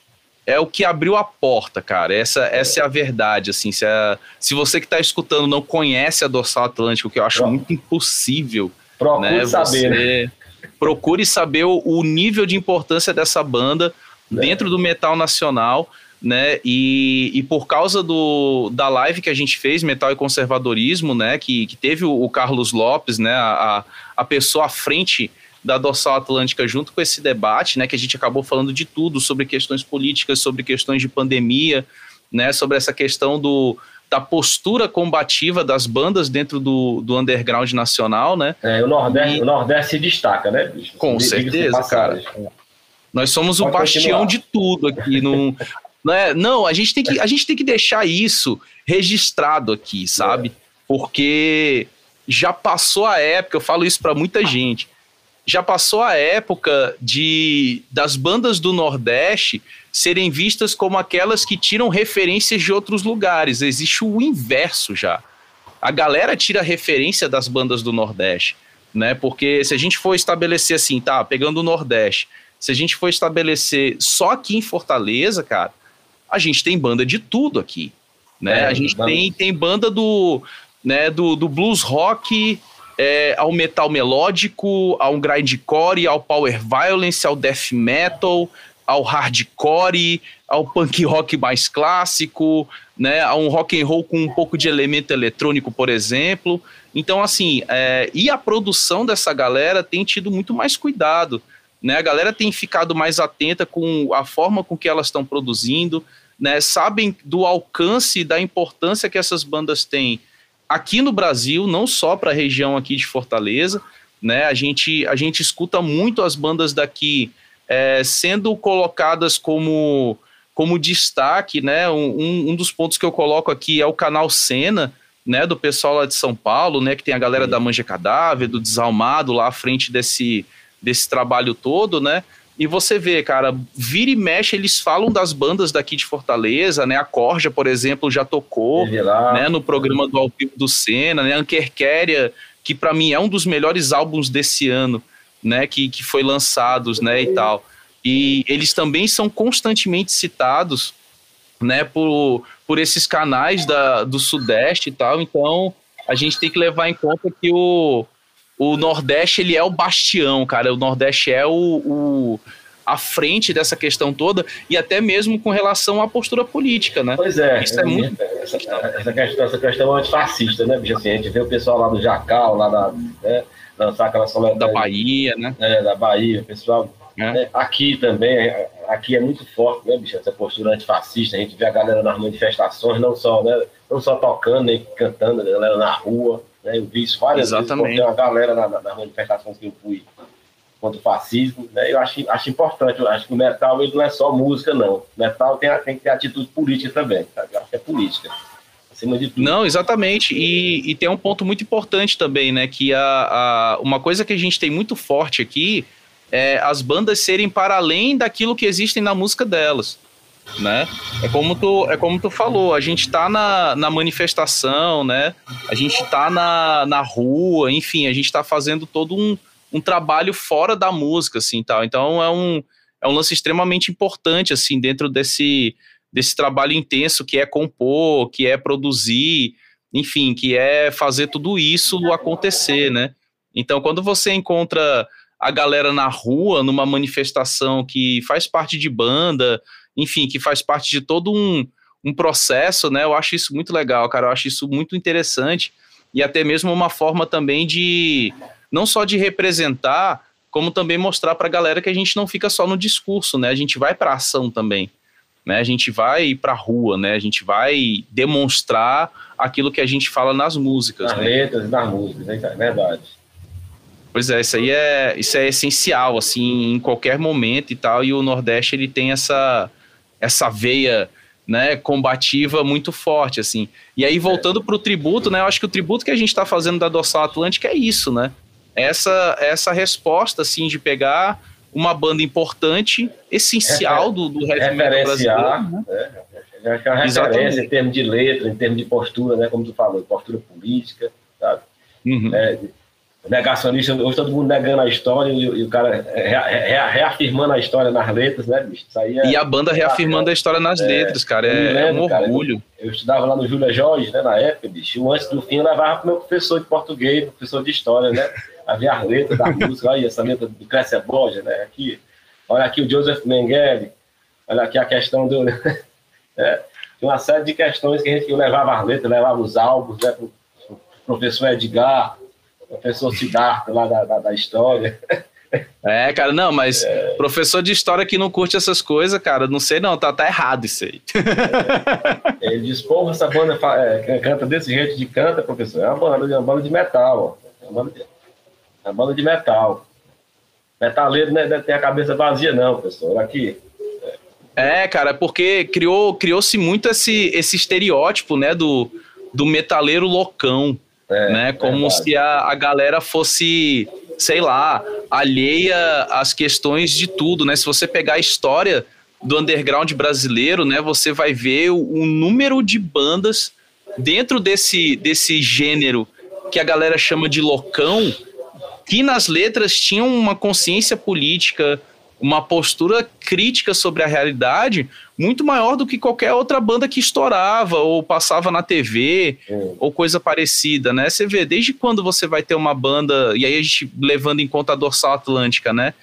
é o que abriu a porta, cara. Essa, essa é a verdade, assim. Se, a, se você que está escutando não conhece a Dorsal Atlântico, que eu acho Pro, muito impossível. Procure né, saber. Né? Procure saber o, o, nível de importância dessa banda é. dentro do metal nacional, né? E, e por causa do, da live que a gente fez, Metal e Conservadorismo, né? Que, que teve o, o Carlos Lopes, né? A, a pessoa à frente da dorsal atlântica junto com esse debate, né, que a gente acabou falando de tudo sobre questões políticas, sobre questões de pandemia, né, sobre essa questão do, da postura combativa das bandas dentro do, do underground nacional, né? É, o Nordeste, e... o Nordeste se destaca, né? Bicho? Com certeza, cara. Nós somos Pode o bastião continuar. de tudo aqui. No, não, é, não, a gente, tem que, a gente tem que deixar isso registrado aqui, sabe? É. Porque já passou a época, eu falo isso para muita gente já passou a época de das bandas do Nordeste serem vistas como aquelas que tiram referências de outros lugares. Existe o inverso já. A galera tira referência das bandas do Nordeste, né? Porque se a gente for estabelecer assim, tá, pegando o Nordeste, se a gente for estabelecer só aqui em Fortaleza, cara, a gente tem banda de tudo aqui, né? É, a gente tem, tem banda do, né, do, do blues rock é, ao metal melódico, ao grindcore, ao power violence, ao death metal, ao hardcore, ao punk rock mais clássico, né, a um rock and roll com um pouco de elemento eletrônico, por exemplo. Então, assim, é, e a produção dessa galera tem tido muito mais cuidado, né? A galera tem ficado mais atenta com a forma com que elas estão produzindo, né? Sabem do alcance e da importância que essas bandas têm aqui no Brasil, não só para a região aqui de Fortaleza, né? A gente, a gente escuta muito as bandas daqui é, sendo colocadas como, como destaque, né? Um, um dos pontos que eu coloco aqui é o canal Cena, né? Do pessoal lá de São Paulo, né? Que tem a galera da Manja Cadáver, do Desalmado lá à frente desse, desse trabalho todo, né? E você vê, cara, vira e mexe, eles falam das bandas daqui de Fortaleza, né? A Corja, por exemplo, já tocou né, no programa do Ao Vivo do Senna, né? Ankerquéria, que para mim é um dos melhores álbuns desse ano, né? Que, que foi lançados, né? E tal. E eles também são constantemente citados, né? Por, por esses canais da, do Sudeste e tal. Então, a gente tem que levar em conta que o, o Nordeste ele é o bastião, cara. O Nordeste é o, o à frente dessa questão toda e até mesmo com relação à postura política, né? Pois é, Isso é, é muito... essa, essa, questão, essa questão antifascista, né, bicho? Assim, a gente vê o pessoal lá do Jacal, lá da, né, dançar aquela. Da Bahia, né? É, da Bahia, o pessoal. É. Né, aqui também, aqui é muito forte, né, bicho? Essa postura antifascista, a gente vê a galera nas manifestações, não só, né, não só tocando, nem cantando, a galera na rua, né? Eu vi isso várias Exatamente. vezes, porque uma galera na, nas manifestações que eu fui contra o fascismo, né? Eu acho, acho importante, eu acho que o metal ele não é só música, não. O metal tem, tem que ter atitude política também, sabe? Eu acho que é política. Acima de tudo. Não, exatamente. E, e tem um ponto muito importante também, né? Que a, a, uma coisa que a gente tem muito forte aqui é as bandas serem para além daquilo que existem na música delas. Né? É como tu, é como tu falou, a gente está na, na manifestação, né? A gente está na, na rua, enfim, a gente está fazendo todo um, um trabalho fora da música, assim, tal. Então é um, é um lance extremamente importante, assim, dentro desse, desse trabalho intenso que é compor, que é produzir, enfim, que é fazer tudo isso acontecer, né? Então, quando você encontra a galera na rua, numa manifestação que faz parte de banda, enfim, que faz parte de todo um, um processo, né? Eu acho isso muito legal, cara. Eu acho isso muito interessante e até mesmo uma forma também de não só de representar, como também mostrar para a galera que a gente não fica só no discurso, né? A gente vai para ação também, né? A gente vai para a rua, né? A gente vai demonstrar aquilo que a gente fala nas músicas, nas né? letras nas músicas, é verdade. Pois é, isso aí é, isso é essencial, assim, em qualquer momento e tal, e o Nordeste, ele tem essa, essa veia né, combativa muito forte, assim. E aí, voltando é. para o tributo, né, eu acho que o tributo que a gente está fazendo da Dorsal Atlântica é isso, né? essa, essa resposta, assim, de pegar uma banda importante, essencial do, do heavy metal brasileiro. Né? É, é uma referência em termos de letra, em termos de postura, né? Como tu falou, postura política, sabe? Uhum. É, negacionista, hoje todo mundo negando a história e, e o cara reafirmando a história nas letras, né, bicho? Isso aí é, e a banda reafirmando a história nas é, letras, cara, é, lembro, é um orgulho. Cara, eu, eu, estudava lá no Júlia Jorge, né, na época, bicho, e antes do fim eu levava pro meu professor de português, professor de história, né? Havia as letras da música, olha essa letra do Clécia Borja, né? Aqui, olha aqui o Joseph Mengele, olha aqui a questão do. é, tinha uma série de questões que a gente levava as letras, levava os álbuns, né? Pro, pro professor Edgar, professor Siddhartha lá da, da, da história. É, cara, não, mas é. professor de história que não curte essas coisas, cara, não sei não, tá, tá errado isso aí. É. Ele diz, porra, essa banda é, canta desse jeito de canta, professor. É uma banda, é uma banda de metal, ó. É uma banda de é banda de metal. Metaleiro não deve ter a cabeça vazia, não, professor. Aqui. É, cara, porque criou, criou-se muito esse, esse estereótipo, né, do, do metaleiro loucão, é, né, como verdade. se a, a galera fosse, sei lá, alheia às questões de tudo, né, se você pegar a história do underground brasileiro, né, você vai ver o, o número de bandas dentro desse, desse gênero que a galera chama de loucão, que nas letras tinham uma consciência política, uma postura crítica sobre a realidade muito maior do que qualquer outra banda que estourava ou passava na TV hum. ou coisa parecida, né? Você vê, desde quando você vai ter uma banda, e aí a gente levando em conta a Dorsal Atlântica, né?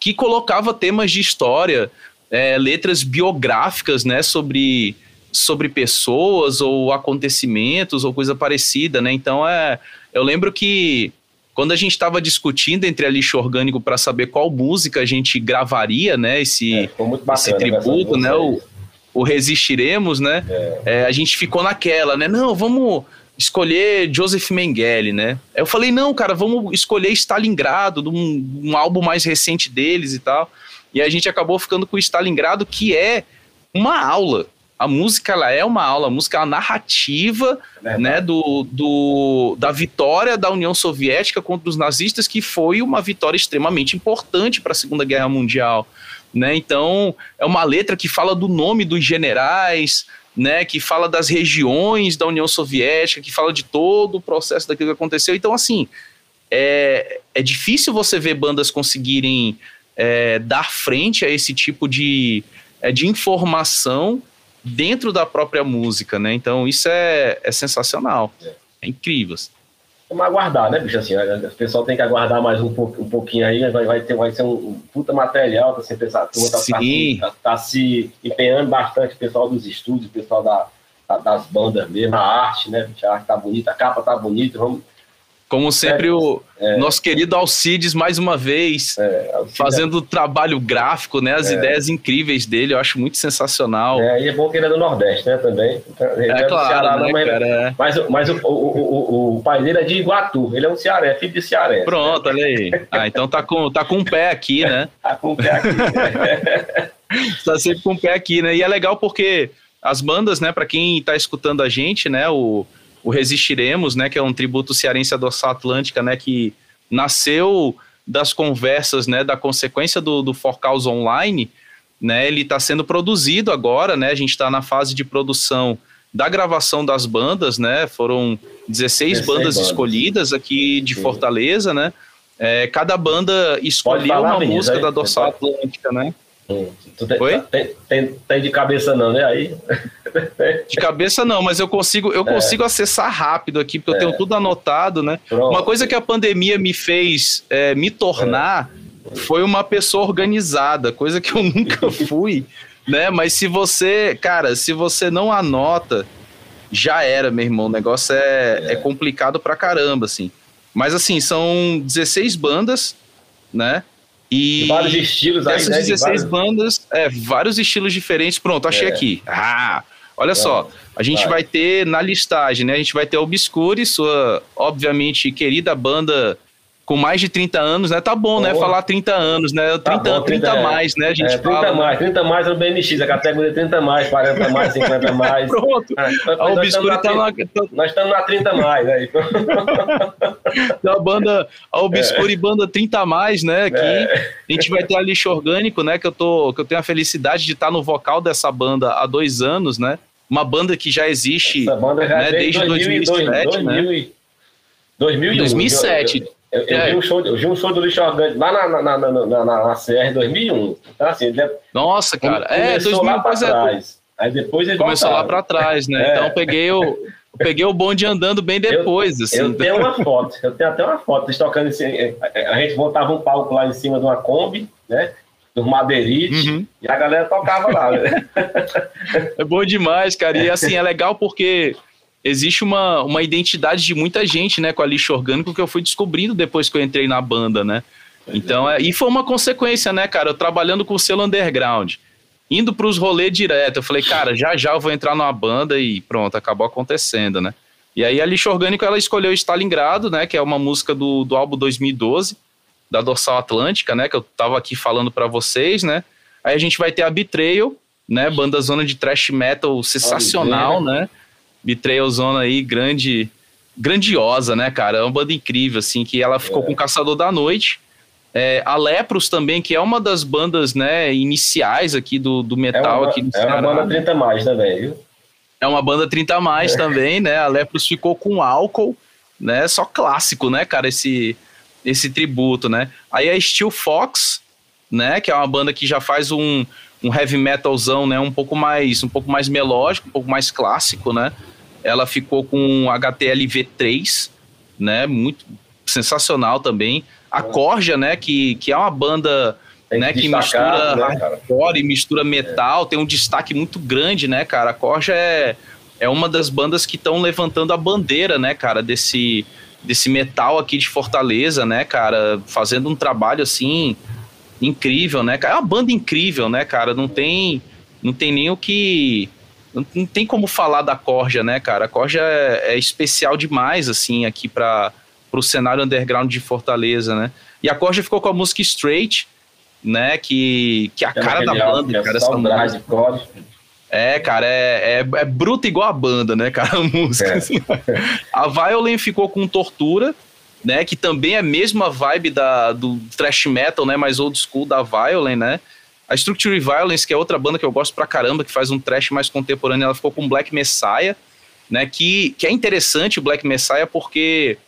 Que colocava temas de história, é, letras biográficas, né? Sobre, sobre pessoas ou acontecimentos ou coisa parecida, né? Então, é, eu lembro que quando a gente estava discutindo entre a lixo orgânico para saber qual música a gente gravaria, né? Esse, é, bacana, esse tributo, né? O, o, Resistiremos, né? É. É, a gente ficou naquela, né? Não, vamos escolher Joseph Mengele, né? Eu falei, não, cara, vamos escolher Stalingrado, um, um álbum mais recente deles e tal. E a gente acabou ficando com o Stalingrado, que é uma aula a música ela é uma aula, a música é uma narrativa é né, do, do, da vitória da União Soviética contra os nazistas, que foi uma vitória extremamente importante para a Segunda Guerra Mundial. Né? Então, é uma letra que fala do nome dos generais, né, que fala das regiões da União Soviética, que fala de todo o processo daquilo que aconteceu. Então, assim, é, é difícil você ver bandas conseguirem é, dar frente a esse tipo de, é, de informação dentro da própria música, né? Então isso é, é sensacional. É incrível. Assim. Vamos aguardar, né, bicho? Assim, o pessoal tem que aguardar mais um, pouco, um pouquinho aí, vai, vai, ter, vai ser um, um puta material, tá, assim, pensar, tá, tá, tá, tá, se empenhando bastante, o pessoal dos estúdios, o pessoal da, da, das bandas mesmo, a arte, né? A arte tá bonita, a capa tá bonita, vamos como sempre, é, o é, nosso querido Alcides, mais uma vez, é, fazendo trabalho gráfico, né? As é. ideias incríveis dele, eu acho muito sensacional. É, e é bom que ele é do Nordeste, né? Também. Então, é, é claro, Ceará, né, mas, cara, mas, mas o, o, o, o, pai dele é de Iguatu, ele é um cearé, filho de cearé. Pronto, olha aí. Ah, então tá com, tá com um pé aqui, né? tá com um pé aqui. tá sempre com um pé aqui, né? E é legal porque as bandas, né, para quem tá escutando a gente, né, o o Resistiremos, né, que é um tributo cearense à Dorsal Atlântica, né, que nasceu das conversas, né, da consequência do, do Forcaus Online, né, ele está sendo produzido agora, né, a gente está na fase de produção da gravação das bandas, né, foram 16, 16 bandas, bandas, escolhidas aqui de Sim. Fortaleza, né, é, cada banda escolheu uma música da Dorsal Atlântica, né, Tu tem, Oi? Tem, tem, tem, de cabeça não, né? Aí. De cabeça não, mas eu consigo, eu é. consigo acessar rápido aqui, porque é. eu tenho tudo anotado, né? Pronto. Uma coisa que a pandemia me fez é, me tornar é. foi uma pessoa organizada, coisa que eu nunca fui, né? Mas se você, cara, se você não anota, já era, meu irmão. O negócio é, é complicado pra caramba, assim. Mas assim, são 16 bandas, né? E vários estilos aí, né? 16 vários... bandas, é, vários estilos diferentes. Pronto, achei é. aqui. Ah, olha é. só. A gente vai. vai. ter na listagem, né? A gente vai ter Obscure, sua, obviamente, querida banda com mais de 30 anos, né? Tá bom, oh. né? Falar 30 anos, né? 30, tá bom, 30, 30 mais, né? A gente é, 30 fala, mais, 30 mais no BMX, a categoria 30 mais, 40 mais, 50 mais. Pronto. É, a Obscure tá na... Nós estamos na 30 mais aí. a banda, a Obscure é. banda 30 mais, né? Aqui é. a gente vai ter a lixo orgânico, né? Que eu, tô, que eu tenho a felicidade de estar no vocal dessa banda há dois anos, né? Uma banda que já existe Essa banda já né, desde 2007, 2000, né? 2000, 2007. Eu, eu, eu, é. vi um show, eu vi um show do Lixo Orgânico lá na, na, na, na, na CR 2001. Então, assim, Nossa, cara. É, 2000 lá pra trás. É... Aí depois ele Começou voltaram. lá pra trás, né? É. Então peguei o, eu peguei o bonde andando bem depois. Eu, assim. eu tenho uma foto, eu tenho até uma foto. Eles tocando assim, a gente montava um palco lá em cima de uma Kombi, né? Dos madeirites, uhum. e a galera tocava lá. Né? É bom demais, cara. E assim, é legal porque existe uma, uma identidade de muita gente, né, com a lixo orgânico que eu fui descobrindo depois que eu entrei na banda, né? Então, é, e foi uma consequência, né, cara? Eu trabalhando com o selo underground, indo para os rolês direto, eu falei, cara, já já eu vou entrar numa banda e pronto, acabou acontecendo, né? E aí a lixo orgânico ela escolheu Stalingrado, né, que é uma música do, do álbum 2012 da Dorsal Atlântica, né, que eu tava aqui falando para vocês, né? Aí a gente vai ter a Betrayal, né, banda zona de thrash metal sensacional, né? Betrayal Zona aí, grande, grandiosa, né, cara? É uma banda incrível, assim, que ela ficou é. com o Caçador da Noite. É, a Lepros também, que é uma das bandas, né, iniciais aqui do, do metal é uma, aqui no É uma banda 30 mais também, viu? É uma banda 30 mais é. também, né? A Lepros ficou com álcool, né? Só clássico, né, cara, esse, esse tributo, né? Aí a Steel Fox, né, que é uma banda que já faz um, um heavy metalzão, né, um pouco mais um pouco mais melódico, um pouco mais clássico, né? Ela ficou com HTLV3, né? Muito sensacional também. A Corja, né? Que, que é uma banda né, que mistura né, hardcore e mistura metal, é. tem um destaque muito grande, né, cara? A Corja é, é uma das bandas que estão levantando a bandeira, né, cara, desse, desse metal aqui de Fortaleza, né, cara? Fazendo um trabalho assim incrível, né? É uma banda incrível, né, cara? Não tem, não tem nem o que não, não, tem como falar da Corja, né, cara? A Corja é, é especial demais, assim, aqui para o cenário underground de Fortaleza, né? E a Corja ficou com a música Straight, né? Que, que é a é cara da banda, é cara. Essa música. É, cara, é, é, é bruta igual a banda, né, cara? A música. É. Assim. A Violin ficou com Tortura, né? Que também é a mesma vibe da, do thrash metal, né? Mais old school da Violin, né? A Structure Violence, que é outra banda que eu gosto pra caramba, que faz um trash mais contemporâneo, ela ficou com Black Messiah, né? Que, que é interessante o Black Messiah porque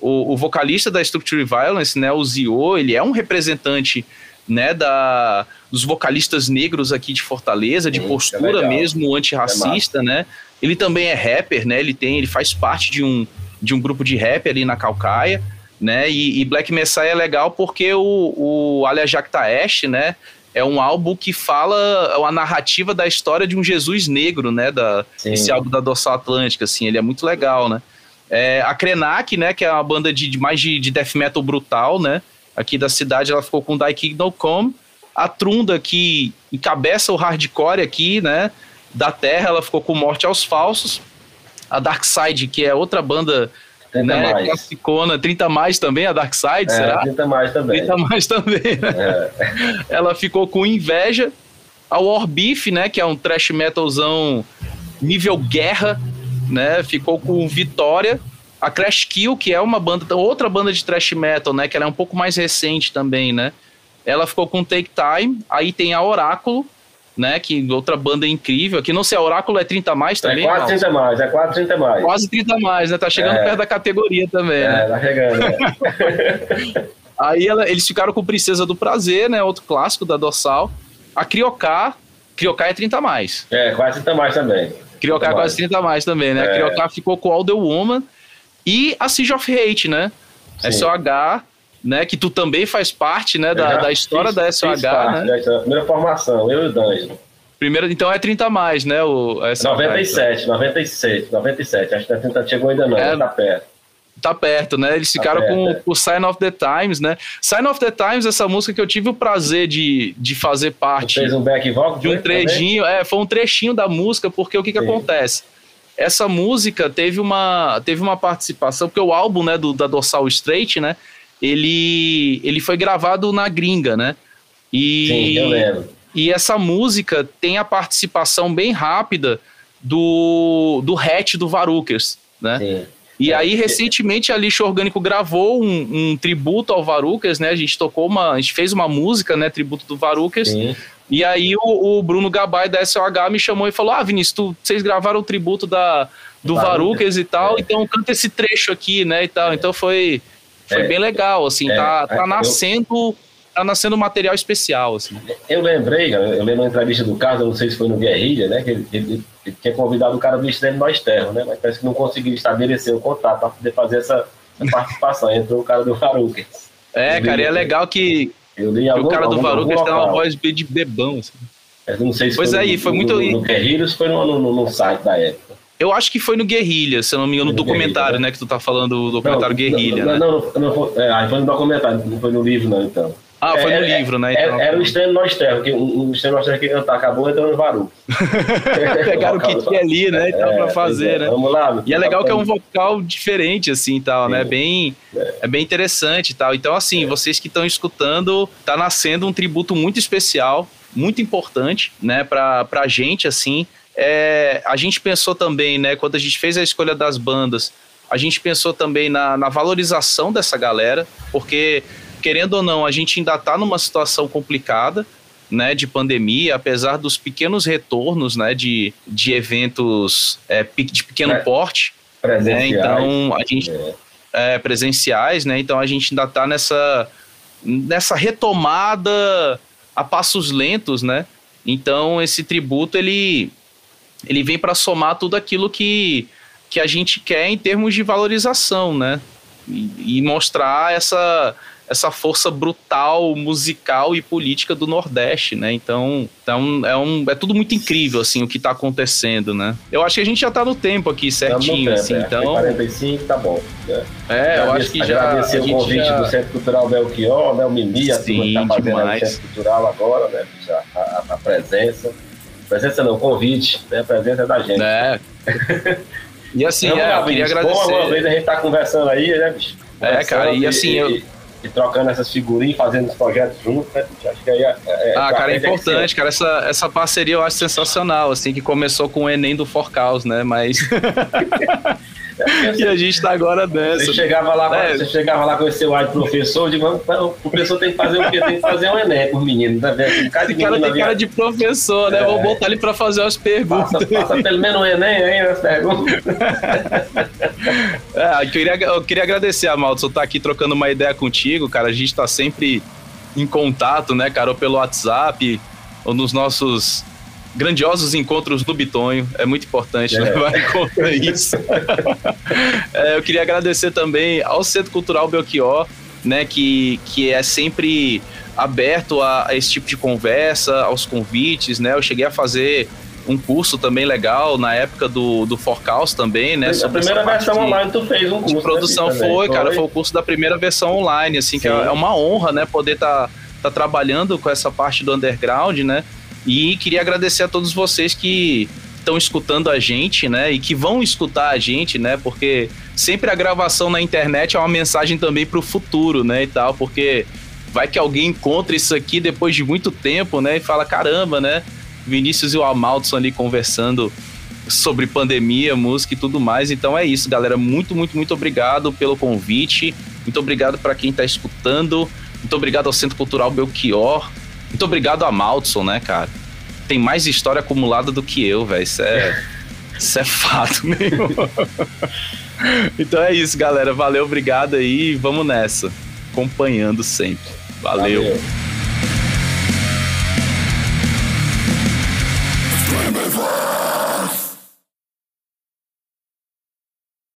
o, o vocalista da Structure Violence, né, o Zio, ele é um representante né, da, dos vocalistas negros aqui de Fortaleza, de Sim, postura é mesmo antirracista, é né? Ele também é rapper, né? Ele tem, ele faz parte de um de um grupo de rap ali na Calcaia, né? E, e Black Messiah é legal porque o, o Alia Jactaesh, né? É um álbum que fala a narrativa da história de um Jesus negro, né? Da, esse álbum da Dorsal Atlântica, assim, ele é muito legal, né? É, a Krenak, né? Que é uma banda de, de mais de, de, death metal brutal, né? Aqui da cidade, ela ficou com Die King No Come. A Trunda, que encabeça o hardcore aqui, né? Da Terra, ela ficou com Morte aos Falsos. A Dark Side, que é outra banda 30 né, mais. Classicona, 30 mais também, a Dark Side, é, será? 30 mais também. 30 mais também, né? É. Ela ficou com inveja. A War Beef, né, que é um trash metalzão nível guerra, né, ficou com Vitória. A Crash Kill, que é uma banda, outra banda de thrash metal, né, que ela é um pouco mais recente também, né? Ela ficou com Take Time. Aí tem a Oráculo, né? Que outra banda incrível. Aqui não sei, a Oráculo é 30 mais é também? É quase 30 mais, é quase 30 mais. Quase 30 mais, né? Tá chegando é. perto da categoria também, é, né? tá chegando. É. Aí ela, eles ficaram com Princesa do Prazer, né? Outro clássico da Dorsal. A Criocar, Criocar é 30 mais. É, quase 30 mais também. Criocar é quase 30 mais também, né? É. A Criocar ficou com All the Woman e a Siege of Hate, né? Sim. SOH né? Que tu também faz parte, né? Da, da história fiz, da SOH, parte, né? Da primeira formação, eu e o D'Angelo. Primeiro, então é 30 mais, né? O, SOH, 97, então. 97, 97. Acho que 30 chegou ainda não, é, tá perto. Tá perto, né? Eles tá ficaram perto, com é. o Sign of the Times, né? Sign of the Times, essa música que eu tive o prazer de, de fazer parte. Você fez um back vocal? De um trechinho, é, foi um trechinho da música, porque o que que acontece? Essa música teve uma, teve uma participação, porque o álbum, né, do, da Dorsal Straight, né? Ele, ele foi gravado na gringa, né? E, Sim, eu lembro. E essa música tem a participação bem rápida do, do Hatch do Varukers, né? Sim. E é, aí, recentemente, a Lixo Orgânico gravou um, um, tributo ao Varukers, né? A gente tocou uma. A gente fez uma música, né? Tributo do Varukers. Sim. E aí o, o, Bruno Gabay da SOH me chamou e falou: Ah, Vinícius, tu, vocês gravaram o tributo da, do Varukers e tal, é. então canta esse trecho aqui, né? E tal. É. Então foi. Foi é, bem legal, assim, é, tá, tá nascendo. Eu, tá nascendo material especial, assim. Eu lembrei, eu lembro uma entrevista do Carlos, não sei se foi no Guerrilha, né? Que ele, ele, ele tinha convidado o cara do Extremo Nós Terra, né? Mas parece que não conseguiu estabelecer o contato para poder fazer essa, essa participação. Entrou o cara do Faruques. É, cara, e é legal que, que o cara do Faruques tem uma voz de bebão, assim. Eu não sei se pois foi aí, no, foi muito. No, no se foi no, no, no site da época. Eu acho que foi no Guerrilha, se eu não me engano, no documentário, Guerrilha, né? Que tu tá falando do documentário não, Guerrilha, não, né? Não, não, não, foi, é, foi no documentário, não foi no livro, não, então. Ah, foi é, no livro, né? Então, era, o Extremo Nós Terra, que o, o Extremo Nós Terra que cantar acabou entrando no Varu. Pegaram o que tinha ali, né? Então, é, pra fazer, é. né? Vamos lá. E é legal que é um vocal diferente, assim, tal, né? Bem, é. é bem interessante e tal. Então, assim, vocês que estão escutando, tá nascendo um tributo muito especial, muito importante, né? Pra, pra gente, assim, é, a gente pensou também, né, quando a gente fez a escolha das bandas, a gente pensou também na, na valorização dessa galera, porque, querendo ou não, a gente ainda está numa situação complicada, né, de pandemia, apesar dos pequenos retornos, né, de, de eventos é, de pequeno é, porte, né, então a gente é. é. presenciais, né, então a gente ainda está nessa nessa retomada a passos lentos, né, então esse tributo ele ele vem para somar tudo aquilo que, que a gente quer em termos de valorização, né? E, e, mostrar essa, essa força brutal musical e política do Nordeste, né? Então, então é, um, é tudo muito incrível, assim, o que está acontecendo, né? Eu acho que a gente já está no tempo aqui, certinho, tempo, assim, é. então... 45, tá bom. Né? É, eu acho que já... Agradecer o convite já... do Centro Cultural Belchior, né? O Mimi, a turma que tá fazendo o Centro Cultural agora, né? A, a, a presença. Presença não, convite, né? A presença é da gente. É. E assim, não, é, eu queria agradecer. Bom, uma vez a gente tá conversando aí, né, bicho? É, cara, e, assim, e, eu... E, e, trocando essas figurinhas, fazendo os projetos juntos, né? Acho que aí é, é, ah, cara, é importante, cara. Essa, essa parceria eu acho sensacional, assim, que começou com o Enem do Forcaus, né? Mas. e a gente tá agora nessa. Você chegava lá, é. você chegava lá com esse ar de professor, de o professor tem que fazer o quê? Tem que fazer um Enem com os meninos, tá vendo? esse cara tem cara de professor, né? É. Vou botar ele pra fazer as perguntas. Passa, passa pelo menos um Enem aí nas perguntas. é, eu, queria, eu queria agradecer, Amaldo, tá aqui trocando uma ideia contigo, cara. A gente tá sempre em contato, né, cara, ou pelo WhatsApp, ou nos nossos grandiosos encontros do Bitonho, é muito importante é. levar em conta isso. é, eu queria agradecer também ao Centro Cultural Belchior, né, que, que é sempre aberto a, a, esse tipo de conversa, aos convites, né? Eu cheguei a fazer um curso também legal na época do, do Forecast também, né? A primeira versão de, online tu fez um curso. De produção né, foi, cara, foi o curso da primeira versão online, assim, Sim. que é, é uma honra, né? Poder estar tá, tá trabalhando com essa parte do underground, né? E queria agradecer a todos vocês que estão escutando a gente, né? E que vão escutar a gente, né? Porque sempre a gravação na internet é uma mensagem também para o futuro, né? E tal, porque vai que alguém encontra isso aqui depois de muito tempo, né? E fala, caramba, né? Vinícius e o Amaldson ali conversando sobre pandemia, música e tudo mais. Então é isso, galera. Muito, muito, muito obrigado pelo convite. Muito obrigado para quem está escutando. Muito obrigado ao Centro Cultural Belchior. Muito obrigado a Maldson, né, cara? Tem mais história acumulada do que eu, velho. Isso é, isso é fato mesmo. então é isso, galera. Valeu, obrigado aí. Vamos nessa. Acompanhando sempre. Valeu. Valeu.